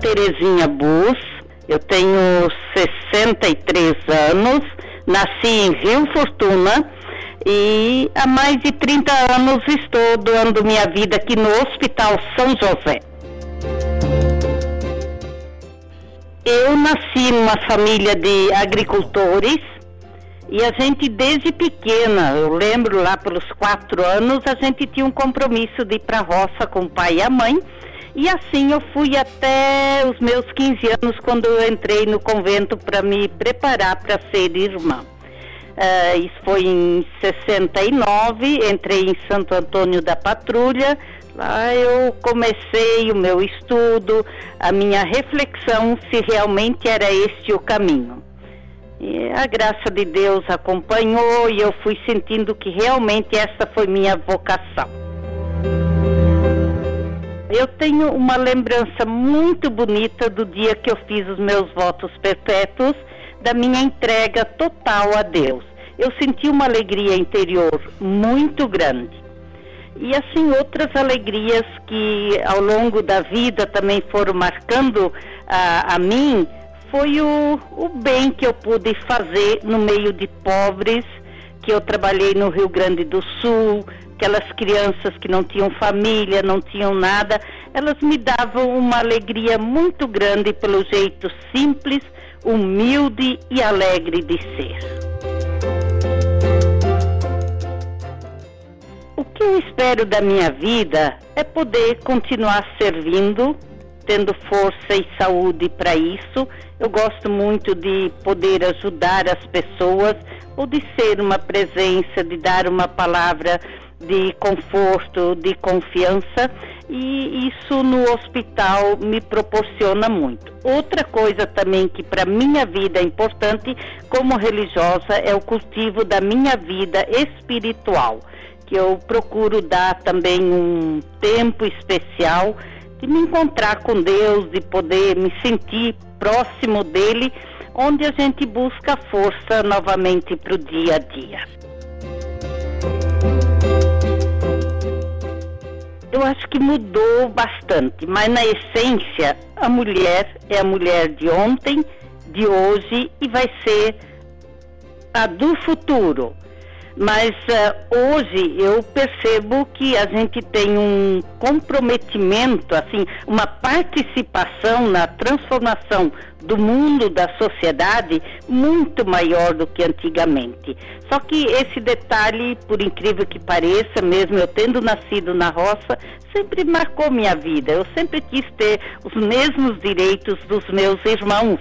Terezinha Bus, eu tenho 63 anos, nasci em Rio Fortuna e há mais de 30 anos estou doando minha vida aqui no Hospital São José. Eu nasci numa família de agricultores e a gente desde pequena, eu lembro lá pelos quatro anos, a gente tinha um compromisso de ir para a roça com o pai e a mãe. E assim eu fui até os meus 15 anos quando eu entrei no convento para me preparar para ser irmã. Uh, isso foi em 69, entrei em Santo Antônio da Patrulha. Lá eu comecei o meu estudo, a minha reflexão se realmente era este o caminho. E a graça de Deus acompanhou e eu fui sentindo que realmente essa foi minha vocação. Eu tenho uma lembrança muito bonita do dia que eu fiz os meus votos perpétuos, da minha entrega total a Deus. Eu senti uma alegria interior muito grande. E assim outras alegrias que ao longo da vida também foram marcando a, a mim, foi o, o bem que eu pude fazer no meio de pobres, que eu trabalhei no Rio Grande do Sul, aquelas crianças que não tinham família, não tinham nada, elas me davam uma alegria muito grande pelo jeito simples, humilde e alegre de ser. O que eu espero da minha vida é poder continuar servindo tendo força e saúde para isso. Eu gosto muito de poder ajudar as pessoas ou de ser uma presença, de dar uma palavra de conforto, de confiança e isso no hospital me proporciona muito. Outra coisa também que para minha vida é importante como religiosa é o cultivo da minha vida espiritual, que eu procuro dar também um tempo especial de me encontrar com Deus, de poder me sentir próximo dele, onde a gente busca força novamente para o dia a dia. Eu acho que mudou bastante, mas na essência a mulher é a mulher de ontem, de hoje e vai ser a do futuro. Mas uh, hoje eu percebo que a gente tem um comprometimento, assim, uma participação na transformação do mundo, da sociedade, muito maior do que antigamente. Só que esse detalhe, por incrível que pareça, mesmo eu tendo nascido na roça, sempre marcou minha vida. Eu sempre quis ter os mesmos direitos dos meus irmãos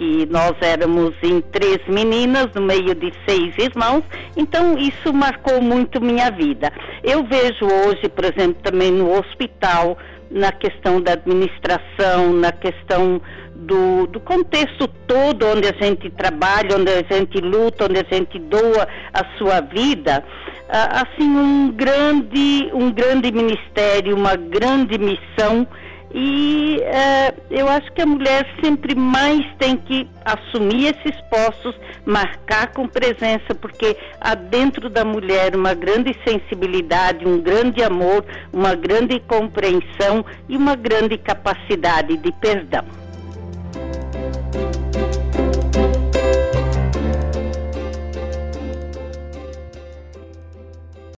que nós éramos em três meninas no meio de seis irmãos, então isso marcou muito minha vida. Eu vejo hoje, por exemplo, também no hospital, na questão da administração, na questão do, do, contexto todo onde a gente trabalha, onde a gente luta, onde a gente doa a sua vida, assim um grande, um grande ministério, uma grande missão e uh, eu acho que a mulher sempre mais tem que assumir esses postos, marcar com presença, porque há dentro da mulher uma grande sensibilidade, um grande amor, uma grande compreensão e uma grande capacidade de perdão.